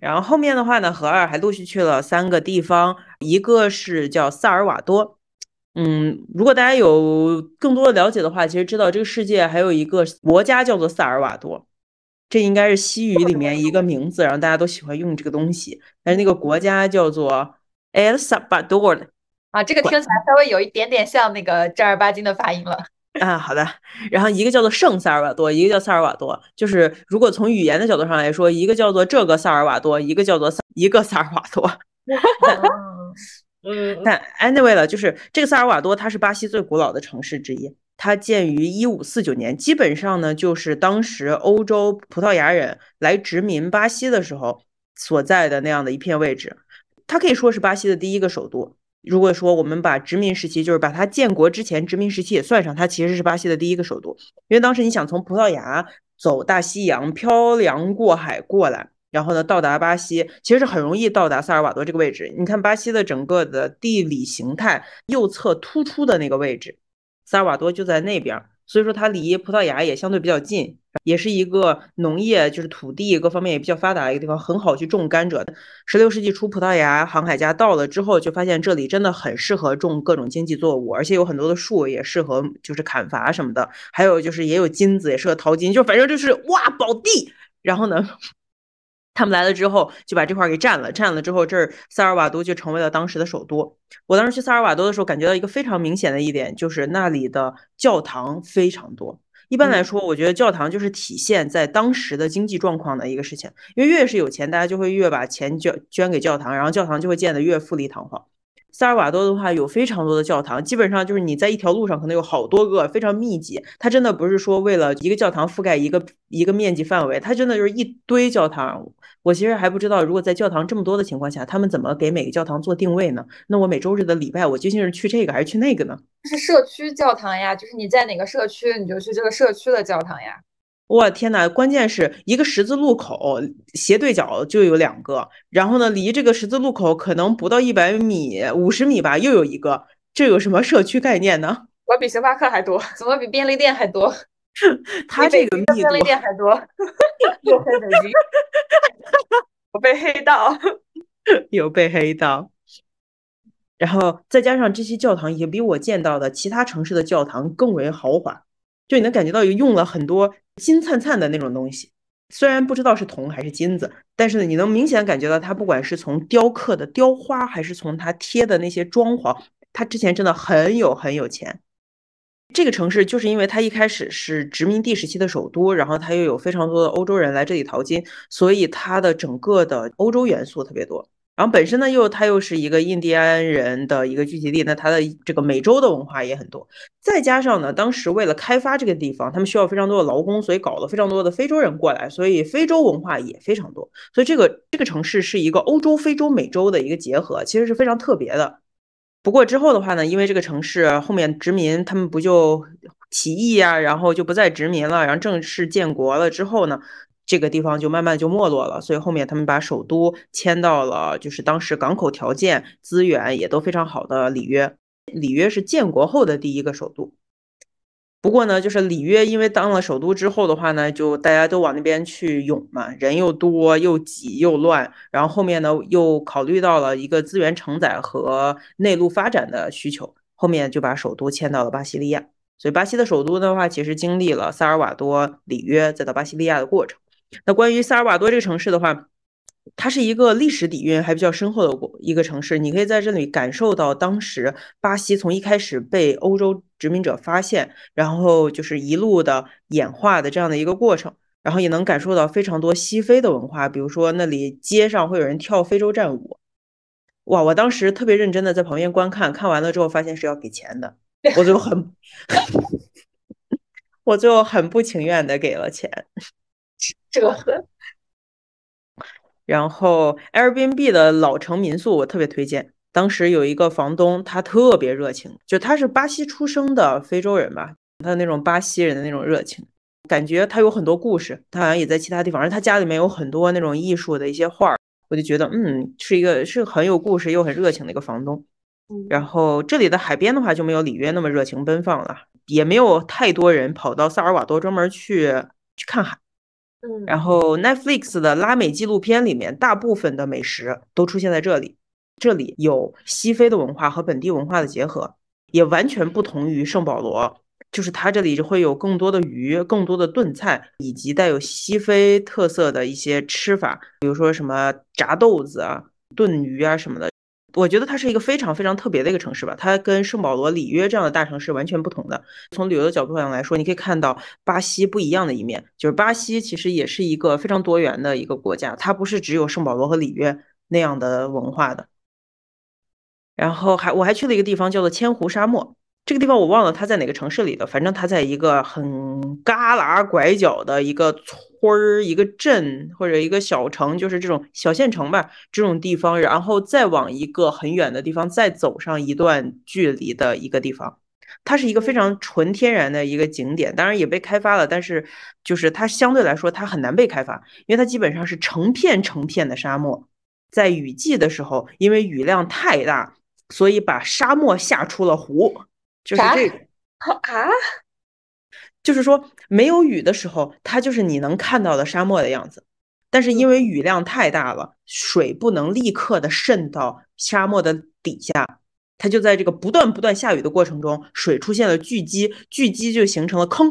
然后后面的话呢，何二还陆续去了三个地方，一个是叫萨尔瓦多。嗯，如果大家有更多的了解的话，其实知道这个世界还有一个国家叫做萨尔瓦多，这应该是西语里面一个名字，然后大家都喜欢用这个东西。但是那个国家叫做 El Salvador 啊，这个听起来稍微有一点点像那个正儿八经的发音了。啊，好的。然后一个叫做圣萨尔瓦多，一个叫萨尔瓦多。就是如果从语言的角度上来说，一个叫做这个萨尔瓦多，一个叫做萨一个萨尔瓦多。嗯，但 anyway 了，就是这个萨尔瓦多，它是巴西最古老的城市之一。它建于一五四九年，基本上呢就是当时欧洲葡萄牙人来殖民巴西的时候所在的那样的一片位置。它可以说是巴西的第一个首都。如果说我们把殖民时期，就是把它建国之前殖民时期也算上，它其实是巴西的第一个首都。因为当时你想从葡萄牙走大西洋，漂洋过海过来。然后呢，到达巴西其实是很容易到达萨尔瓦多这个位置。你看巴西的整个的地理形态，右侧突出的那个位置，萨尔瓦多就在那边，所以说它离葡萄牙也相对比较近，也是一个农业就是土地各方面也比较发达的一个地方，很好去种甘蔗。十六世纪初，葡萄牙航海家到了之后，就发现这里真的很适合种各种经济作物，而且有很多的树也适合就是砍伐什么的，还有就是也有金子，也适合淘金，就反正就是哇宝地。然后呢？他们来了之后，就把这块给占了。占了之后，这儿萨尔瓦多就成为了当时的首都。我当时去萨尔瓦多的时候，感觉到一个非常明显的一点，就是那里的教堂非常多。一般来说，我觉得教堂就是体现在当时的经济状况的一个事情，因为越是有钱，大家就会越把钱捐捐给教堂，然后教堂就会建得越富丽堂皇。萨尔瓦多的话有非常多的教堂，基本上就是你在一条路上可能有好多个，非常密集。它真的不是说为了一个教堂覆盖一个一个面积范围，它真的就是一堆教堂。我其实还不知道，如果在教堂这么多的情况下，他们怎么给每个教堂做定位呢？那我每周日的礼拜，我究竟是去这个还是去那个呢？是社区教堂呀，就是你在哪个社区，你就去这个社区的教堂呀。我天呐，关键是一个十字路口斜对角就有两个，然后呢，离这个十字路口可能不到一百米、五十米吧，又有一个，这有什么社区概念呢？我比星巴克还多，怎么比便利店还多？他这个密度，便利店还多，又黑北京，我被黑到，有被黑到。然后再加上这些教堂也比我见到的其他城市的教堂更为豪华，就你能感觉到用了很多金灿灿的那种东西，虽然不知道是铜还是金子，但是呢，你能明显感觉到它不管是从雕刻的雕花，还是从它贴的那些装潢，它之前真的很有很有钱。这个城市就是因为它一开始是殖民地时期的首都，然后它又有非常多的欧洲人来这里淘金，所以它的整个的欧洲元素特别多。然后本身呢，又它又是一个印第安人的一个聚集地，那它的这个美洲的文化也很多。再加上呢，当时为了开发这个地方，他们需要非常多的劳工，所以搞了非常多的非洲人过来，所以非洲文化也非常多。所以这个这个城市是一个欧洲、非洲、美洲的一个结合，其实是非常特别的。不过之后的话呢，因为这个城市后面殖民，他们不就起义呀，然后就不再殖民了，然后正式建国了之后呢，这个地方就慢慢就没落了。所以后面他们把首都迁到了就是当时港口条件、资源也都非常好的里约。里约是建国后的第一个首都。不过呢，就是里约因为当了首都之后的话呢，就大家都往那边去涌嘛，人又多又挤又乱，然后后面呢又考虑到了一个资源承载和内陆发展的需求，后面就把首都迁到了巴西利亚。所以巴西的首都的话，其实经历了萨尔瓦多、里约再到巴西利亚的过程。那关于萨尔瓦多这个城市的话，它是一个历史底蕴还比较深厚的一个城市，你可以在这里感受到当时巴西从一开始被欧洲殖民者发现，然后就是一路的演化的这样的一个过程，然后也能感受到非常多西非的文化，比如说那里街上会有人跳非洲战舞，哇！我当时特别认真的在旁边观看，看完了之后发现是要给钱的，我就很，我就很不情愿的给了钱，这 然后 Airbnb 的老城民宿我特别推荐。当时有一个房东，他特别热情，就他是巴西出生的非洲人吧，他那种巴西人的那种热情，感觉他有很多故事，他好像也在其他地方，而他家里面有很多那种艺术的一些画儿，我就觉得嗯，是一个是很有故事又很热情的一个房东。然后这里的海边的话就没有里约那么热情奔放了，也没有太多人跑到萨尔瓦多专门去去看海。嗯，然后 Netflix 的拉美纪录片里面，大部分的美食都出现在这里。这里有西非的文化和本地文化的结合，也完全不同于圣保罗。就是它这里就会有更多的鱼、更多的炖菜，以及带有西非特色的一些吃法，比如说什么炸豆子啊、炖鱼啊什么的。我觉得它是一个非常非常特别的一个城市吧，它跟圣保罗、里约这样的大城市完全不同的。从旅游的角度上来说，你可以看到巴西不一样的一面，就是巴西其实也是一个非常多元的一个国家，它不是只有圣保罗和里约那样的文化的。然后还我还去了一个地方叫做千湖沙漠，这个地方我忘了它在哪个城市里的，反正它在一个很旮旯拐角的一个村儿、一个镇或者一个小城，就是这种小县城吧，这种地方，然后再往一个很远的地方再走上一段距离的一个地方，它是一个非常纯天然的一个景点，当然也被开发了，但是就是它相对来说它很难被开发，因为它基本上是成片成片的沙漠，在雨季的时候，因为雨量太大。所以把沙漠下出了湖，就是这个啊，就是说没有雨的时候，它就是你能看到的沙漠的样子。但是因为雨量太大了，水不能立刻的渗到沙漠的底下，它就在这个不断不断下雨的过程中，水出现了聚集，聚集就形成了坑，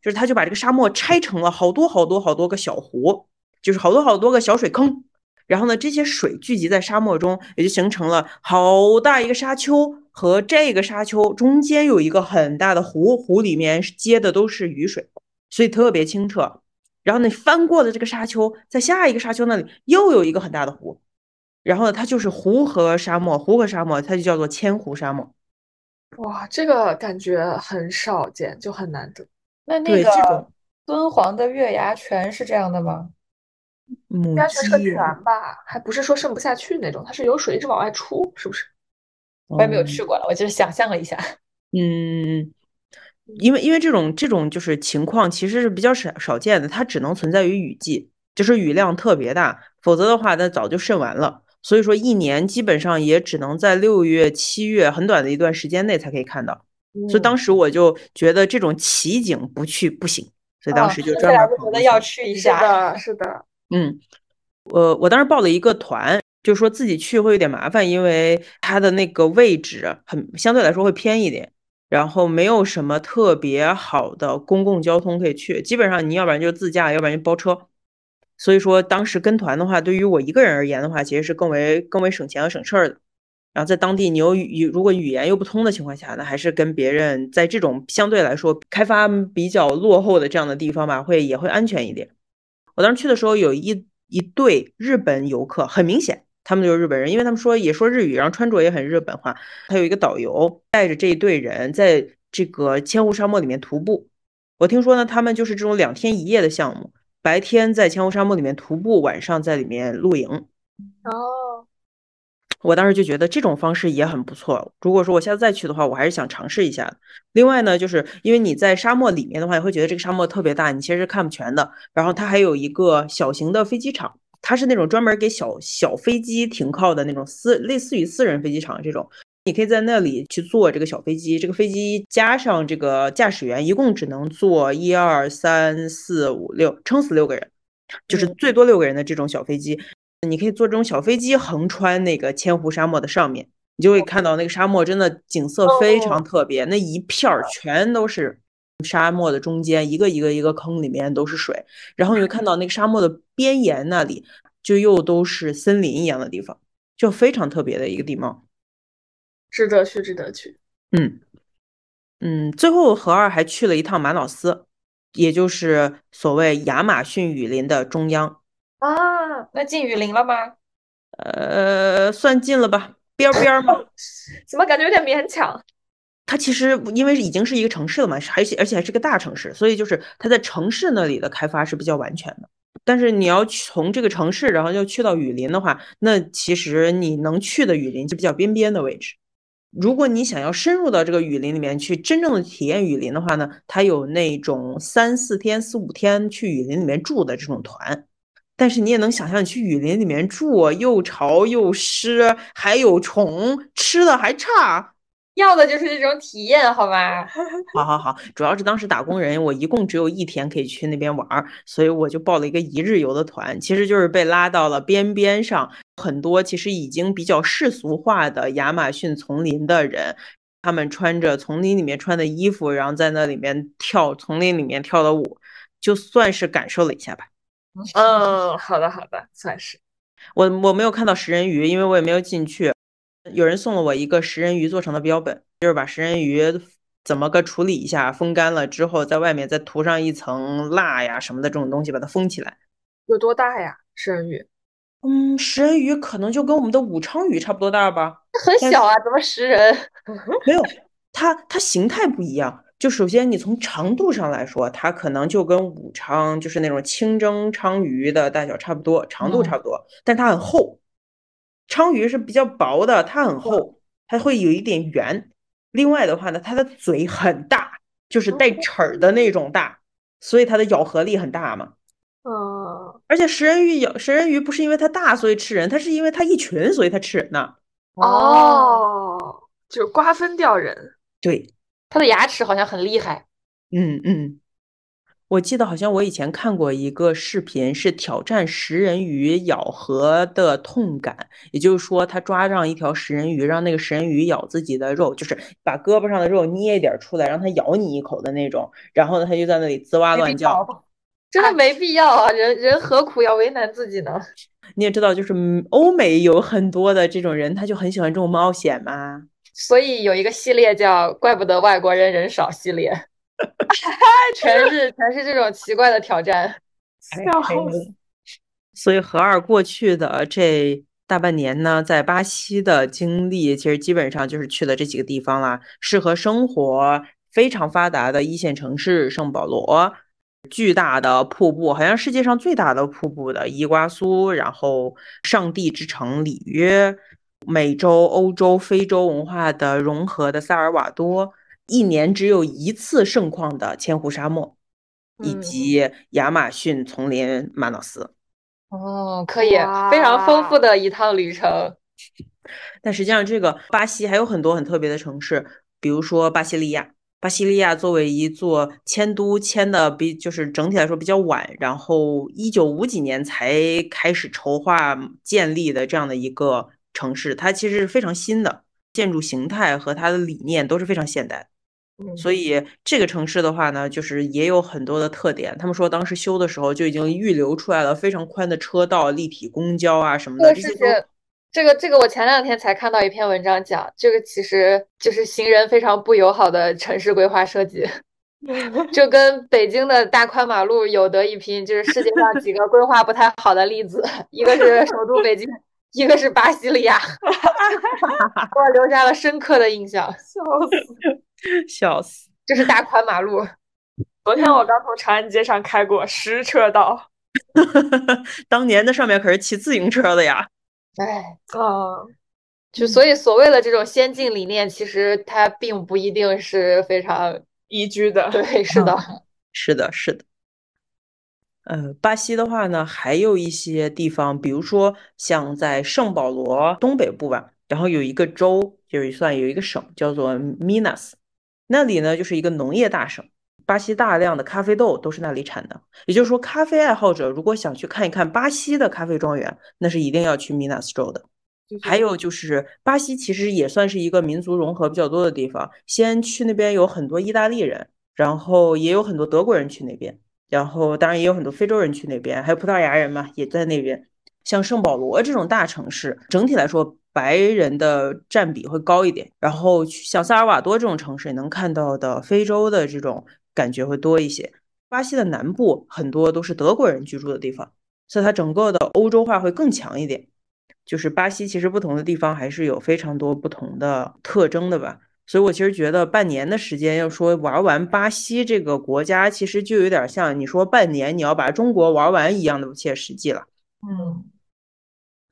就是它就把这个沙漠拆成了好多好多好多个小湖，就是好多好多个小水坑。然后呢，这些水聚集在沙漠中，也就形成了好大一个沙丘，和这个沙丘中间有一个很大的湖，湖里面接的都是雨水，所以特别清澈。然后呢，翻过了这个沙丘，在下一个沙丘那里又有一个很大的湖，然后呢，它就是湖和沙漠，湖和沙漠，它就叫做千湖沙漠。哇，这个感觉很少见，就很难得。那那个敦煌的月牙泉是这样的吗？母鸭泉是个泉吧，还不是说渗不下去那种，它是有水一直往外出，是不是？我也没有去过了，我就是想象了一下。嗯，因为因为这种这种就是情况其实是比较少少见的，它只能存在于雨季，就是雨量特别大，否则的话它早就渗完了。所以说一年基本上也只能在六月、七月很短的一段时间内才可以看到。所以当时我就觉得这种奇景不去不行，所以当时就哦专门跑过就觉得要去一下。的，是的。嗯，我我当时报了一个团，就说自己去会有点麻烦，因为它的那个位置很相对来说会偏一点，然后没有什么特别好的公共交通可以去，基本上你要不然就自驾，要不然就包车。所以说当时跟团的话，对于我一个人而言的话，其实是更为更为省钱和省事儿的。然后在当地你有语如果语言又不通的情况下，那还是跟别人在这种相对来说开发比较落后的这样的地方吧，会也会安全一点。我当时去的时候，有一一对日本游客，很明显他们就是日本人，因为他们说也说日语，然后穿着也很日本化。他有一个导游带着这一队人在这个千湖沙漠里面徒步。我听说呢，他们就是这种两天一夜的项目，白天在千湖沙漠里面徒步，晚上在里面露营。哦，我当时就觉得这种方式也很不错。如果说我下次再去的话，我还是想尝试一下的。另外呢，就是因为你在沙漠里面的话，你会觉得这个沙漠特别大，你其实是看不全的。然后它还有一个小型的飞机场，它是那种专门给小小飞机停靠的那种私，类似于私人飞机场这种。你可以在那里去坐这个小飞机，这个飞机加上这个驾驶员，一共只能坐一二三四五六，撑死六个人，就是最多六个人的这种小飞机。你可以坐这种小飞机横穿那个千湖沙漠的上面，你就会看到那个沙漠真的景色非常特别，那一片儿全都是沙漠的中间，一个一个一个坑里面都是水，然后你会看到那个沙漠的边沿那里就又都是森林一样的地方，就非常特别的一个地貌。值得去，值得去。嗯嗯，最后何二还去了一趟马瑙斯，也就是所谓亚马逊雨林的中央。啊，那进雨林了吗？呃，算进了吧，边边儿嘛。怎么感觉有点勉强？它其实因为已经是一个城市了嘛，而且而且还是个大城市，所以就是它在城市那里的开发是比较完全的。但是你要从这个城市，然后要去到雨林的话，那其实你能去的雨林就比较边边的位置。如果你想要深入到这个雨林里面去，真正的体验雨林的话呢，它有那种三四天、四五天去雨林里面住的这种团。但是你也能想象，你去雨林里面住，又潮又湿，还有虫，吃的还差。要的就是这种体验，好吧？好好好，主要是当时打工人，我一共只有一天可以去那边玩儿，所以我就报了一个一日游的团，其实就是被拉到了边边上，很多其实已经比较世俗化的亚马逊丛林的人，他们穿着丛林里面穿的衣服，然后在那里面跳丛林里面跳的舞，就算是感受了一下吧。嗯，好的好的，算是。我我没有看到食人鱼，因为我也没有进去。有人送了我一个食人鱼做成的标本，就是把食人鱼怎么个处理一下，风干了之后，在外面再涂上一层蜡呀什么的这种东西，把它封起来。有多大呀？食人鱼？嗯，食人鱼可能就跟我们的武昌鱼差不多大吧。很小啊，怎么食人？没有，它它形态不一样。就首先你从长度上来说，它可能就跟武昌就是那种清蒸鲳鱼的大小差不多，长度差不多，但它很厚。鲳鱼是比较薄的，它很厚，它会有一点圆。另外的话呢，它的嘴很大，就是带齿儿的那种大，所以它的咬合力很大嘛。嗯，而且食人鱼咬食人鱼不是因为它大所以吃人，它是因为它一群所以它吃人呢。哦，就是瓜分掉人。对，它的牙齿好像很厉害。嗯嗯。我记得好像我以前看过一个视频，是挑战食人鱼咬合的痛感，也就是说，他抓上一条食人鱼，让那个食人鱼咬自己的肉，就是把胳膊上的肉捏一点出来，让它咬你一口的那种。然后呢，他就在那里滋哇乱叫，真的没必要啊！人人何苦要为难自己呢？你也知道，就是欧美有很多的这种人，他就很喜欢这种冒险嘛。所以有一个系列叫《怪不得外国人人少》系列。全是全是这种奇怪的挑战，笑死！所以何二过去的这大半年呢，在巴西的经历，其实基本上就是去了这几个地方啦。适合生活非常发达的一线城市圣保罗，巨大的瀑布，好像世界上最大的瀑布的伊瓜苏，然后上帝之城里约，美洲、欧洲、非洲文化的融合的萨尔瓦多。一年只有一次盛况的千湖沙漠，以及亚马逊丛林马瑙斯。哦，可以，非常丰富的一趟旅程。但实际上，这个巴西还有很多很特别的城市，比如说巴西利亚。巴西利亚作为一座迁都迁的比，就是整体来说比较晚，然后一九五几年才开始筹划建立的这样的一个城市，它其实是非常新的，建筑形态和它的理念都是非常现代。所以这个城市的话呢，就是也有很多的特点。他们说当时修的时候就已经预留出来了非常宽的车道、立体公交啊什么的。这些，这个这个我前两天才看到一篇文章讲，这个其实就是行人非常不友好的城市规划设计，就跟北京的大宽马路有得一拼，就是世界上几个规划不太好的例子，一个是首都北京，一个是巴西利亚 给我留下了深刻的印象，笑死。笑死！这是大宽马路。昨天我刚从长安街上开过十车道，当年那上面可是骑自行车的呀。哎，啊，就所以所谓的这种先进理念，其实它并不一定是非常宜居的。对，是的，是的，是的。呃，巴西的话呢，还有一些地方，比如说像在圣保罗东北部吧，然后有一个州，就是算有一个省叫做 Minas。那里呢，就是一个农业大省，巴西大量的咖啡豆都是那里产的。也就是说，咖啡爱好者如果想去看一看巴西的咖啡庄园，那是一定要去米纳斯州的。还有就是，巴西其实也算是一个民族融合比较多的地方。先去那边有很多意大利人，然后也有很多德国人去那边，然后当然也有很多非洲人去那边，还有葡萄牙人嘛，也在那边。像圣保罗这种大城市，整体来说。白人的占比会高一点，然后像萨尔瓦多这种城市，能看到的非洲的这种感觉会多一些。巴西的南部很多都是德国人居住的地方，所以它整个的欧洲化会更强一点。就是巴西其实不同的地方还是有非常多不同的特征的吧。所以我其实觉得半年的时间要说玩完巴西这个国家，其实就有点像你说半年你要把中国玩完一样的不切实际了。嗯。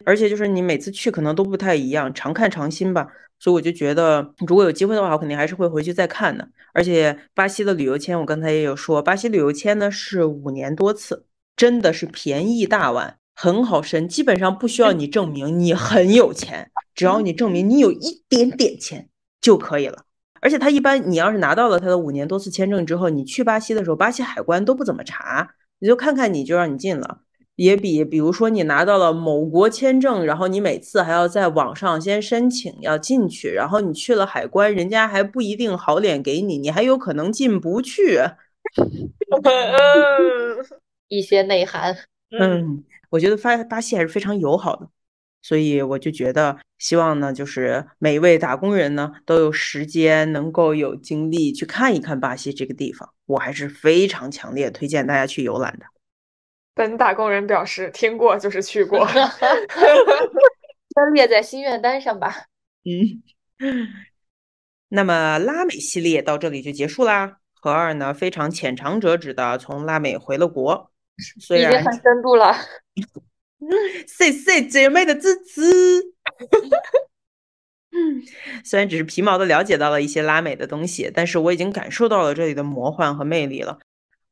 而且就是你每次去可能都不太一样，常看常新吧。所以我就觉得，如果有机会的话，我肯定还是会回去再看的。而且巴西的旅游签，我刚才也有说，巴西旅游签呢是五年多次，真的是便宜大碗，很好申，基本上不需要你证明你很有钱，只要你证明你有一点点钱就可以了。而且他一般，你要是拿到了他的五年多次签证之后，你去巴西的时候，巴西海关都不怎么查，你就看看你就让你进了。也比，比如说你拿到了某国签证，然后你每次还要在网上先申请要进去，然后你去了海关，人家还不一定好脸给你，你还有可能进不去。一些内涵。嗯，我觉得巴巴西还是非常友好的，所以我就觉得希望呢，就是每一位打工人呢都有时间，能够有精力去看一看巴西这个地方，我还是非常强烈推荐大家去游览的。本打工人表示，听过就是去过，先列在心愿单上吧。嗯，那么拉美系列到这里就结束啦。何二呢，非常浅尝辄止的从拉美回了国，虽然已经很深度了。谢谢姐妹的支持。嗯，虽然只是皮毛的了解到了一些拉美的东西，但是我已经感受到了这里的魔幻和魅力了。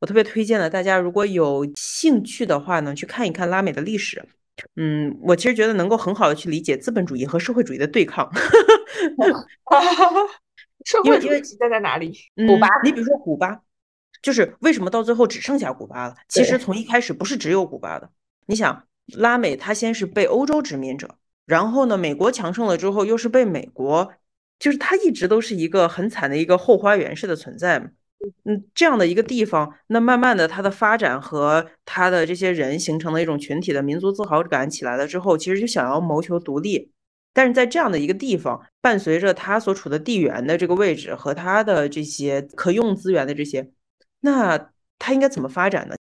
我特别推荐的大家，如果有兴趣的话呢，去看一看拉美的历史。嗯，我其实觉得能够很好的去理解资本主义和社会主义的对抗。社会主义在在哪里？古巴。你比如说古巴，就是为什么到最后只剩下古巴了？其实从一开始不是只有古巴的。你想，拉美它先是被欧洲殖民者，然后呢，美国强盛了之后又是被美国，就是它一直都是一个很惨的一个后花园式的存在嘛。嗯，这样的一个地方，那慢慢的它的发展和它的这些人形成的一种群体的民族自豪感起来了之后，其实就想要谋求独立。但是在这样的一个地方，伴随着它所处的地缘的这个位置和它的这些可用资源的这些，那它应该怎么发展呢？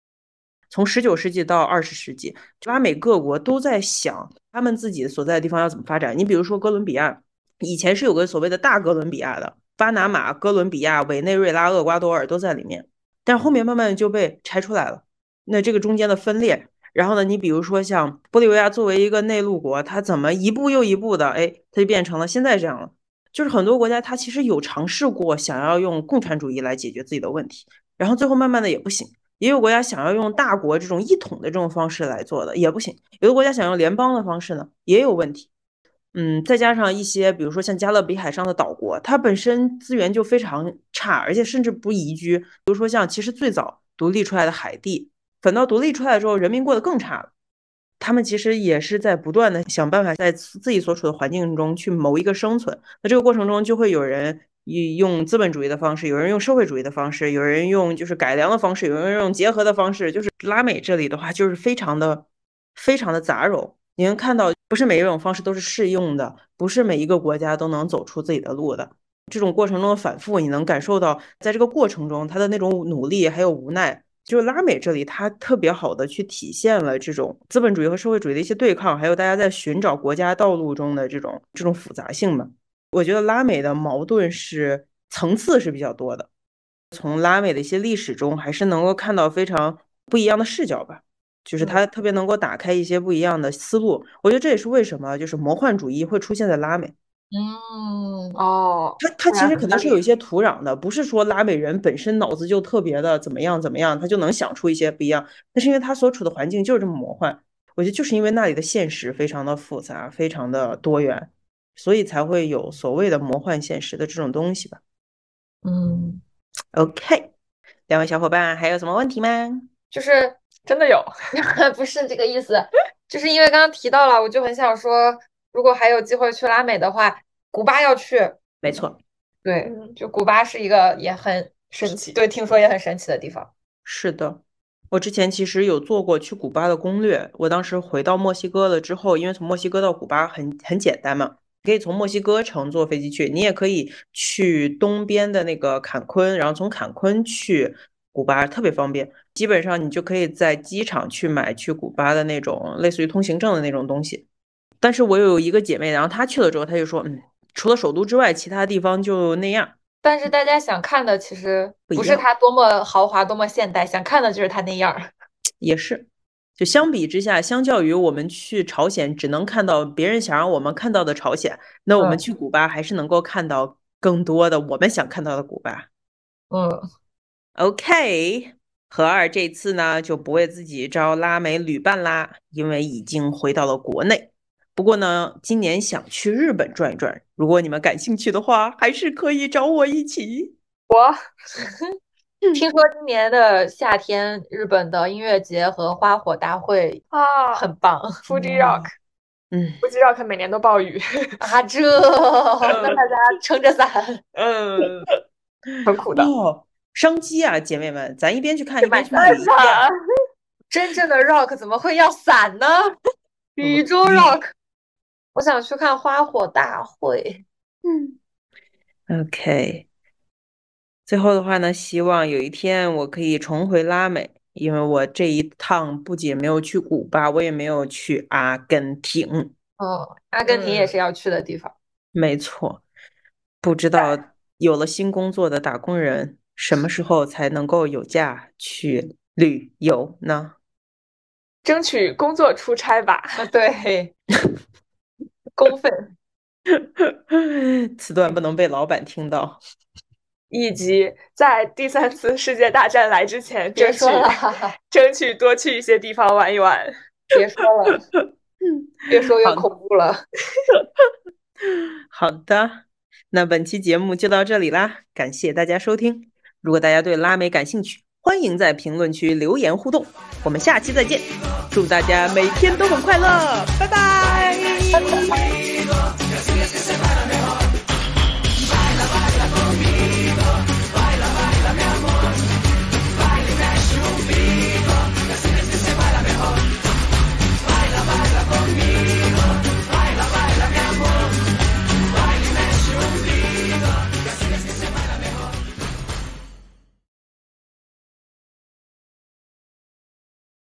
从十九世纪到二十世纪，拉美各国都在想他们自己所在的地方要怎么发展。你比如说哥伦比亚，以前是有个所谓的大哥伦比亚的。巴拿马、哥伦比亚、委内瑞拉、厄瓜多尔都在里面，但后面慢慢就被拆出来了。那这个中间的分裂，然后呢，你比如说像玻利维亚作为一个内陆国，它怎么一步又一步的，哎，它就变成了现在这样了。就是很多国家它其实有尝试过想要用共产主义来解决自己的问题，然后最后慢慢的也不行。也有国家想要用大国这种一统的这种方式来做的，也不行。有的国家想用联邦的方式呢，也有问题。嗯，再加上一些，比如说像加勒比海上的岛国，它本身资源就非常差，而且甚至不宜居。比如说像其实最早独立出来的海地，反倒独立出来之后，人民过得更差了。他们其实也是在不断的想办法，在自己所处的环境中去谋一个生存。那这个过程中，就会有人用资本主义的方式，有人用社会主义的方式，有人用就是改良的方式，有人用结合的方式。就是拉美这里的话，就是非常的非常的杂糅。你能看到，不是每一种方式都是适用的，不是每一个国家都能走出自己的路的。这种过程中的反复，你能感受到，在这个过程中，他的那种努力还有无奈。就是拉美这里，它特别好的去体现了这种资本主义和社会主义的一些对抗，还有大家在寻找国家道路中的这种这种复杂性嘛。我觉得拉美的矛盾是层次是比较多的，从拉美的一些历史中，还是能够看到非常不一样的视角吧。就是他特别能够打开一些不一样的思路，我觉得这也是为什么就是魔幻主义会出现在拉美。嗯，哦，他他其实可能是有一些土壤的，不是说拉美人本身脑子就特别的怎么样怎么样，他就能想出一些不一样。那是因为他所处的环境就是这么魔幻。我觉得就是因为那里的现实非常的复杂，非常的多元，所以才会有所谓的魔幻现实的这种东西吧。嗯，OK，两位小伙伴还有什么问题吗？就是。真的有，不是这个意思，就是因为刚刚提到了，我就很想说，如果还有机会去拉美的话，古巴要去。没错，对，就古巴是一个也很神奇，对，听说也很神奇的地方。是的，我之前其实有做过去古巴的攻略。我当时回到墨西哥了之后，因为从墨西哥到古巴很很简单嘛，可以从墨西哥城坐飞机去，你也可以去东边的那个坎昆，然后从坎昆去。古巴特别方便，基本上你就可以在机场去买去古巴的那种类似于通行证的那种东西。但是我有一个姐妹，然后她去了之后，她就说，嗯，除了首都之外，其他地方就那样。但是大家想看的其实不是它多么豪华、多么现代，想看的就是它那样。也是，就相比之下，相较于我们去朝鲜只能看到别人想让我们看到的朝鲜，那我们嗯去古巴还是能够看到更多的我们想看到的古巴。嗯，OK，何二这次呢就不为自己招拉美旅伴啦，因为已经回到了国内。不过呢，今年想去日本转一转，如果你们感兴趣的话，还是可以找我一起。我听说今年的夏天，日本的音乐节和花火大会啊很棒 Fuji Rock，嗯，Fuji Rock 每年都暴雨，啊！这那 大家撑着伞，嗯，很苦的。哦，商机啊，姐妹们，咱一边去看一边去买。真正的 rock 怎么会要伞呢？宇宙 rock，我想去看花火大会。嗯，OK。最后的话呢，希望有一天我可以重回拉美，因为我这一趟不仅没有去古巴，我也没有去阿根廷。哦，阿根廷也是要去的地方。没错，不知道有了新工作的打工人什么时候才能够有假去旅游呢？争取工作出差吧。啊，对，公愤。此段不能被老板听到。以及在第三次世界大战来之前，争取别说了，争取多去一些地方玩一玩。别说了，越说越恐怖了。好的，那本期节目就到这里啦，感谢大家收听。如果大家对拉美感兴趣，欢迎在评论区留言互动。我们下期再见，祝大家每天都很快乐，拜拜。拜拜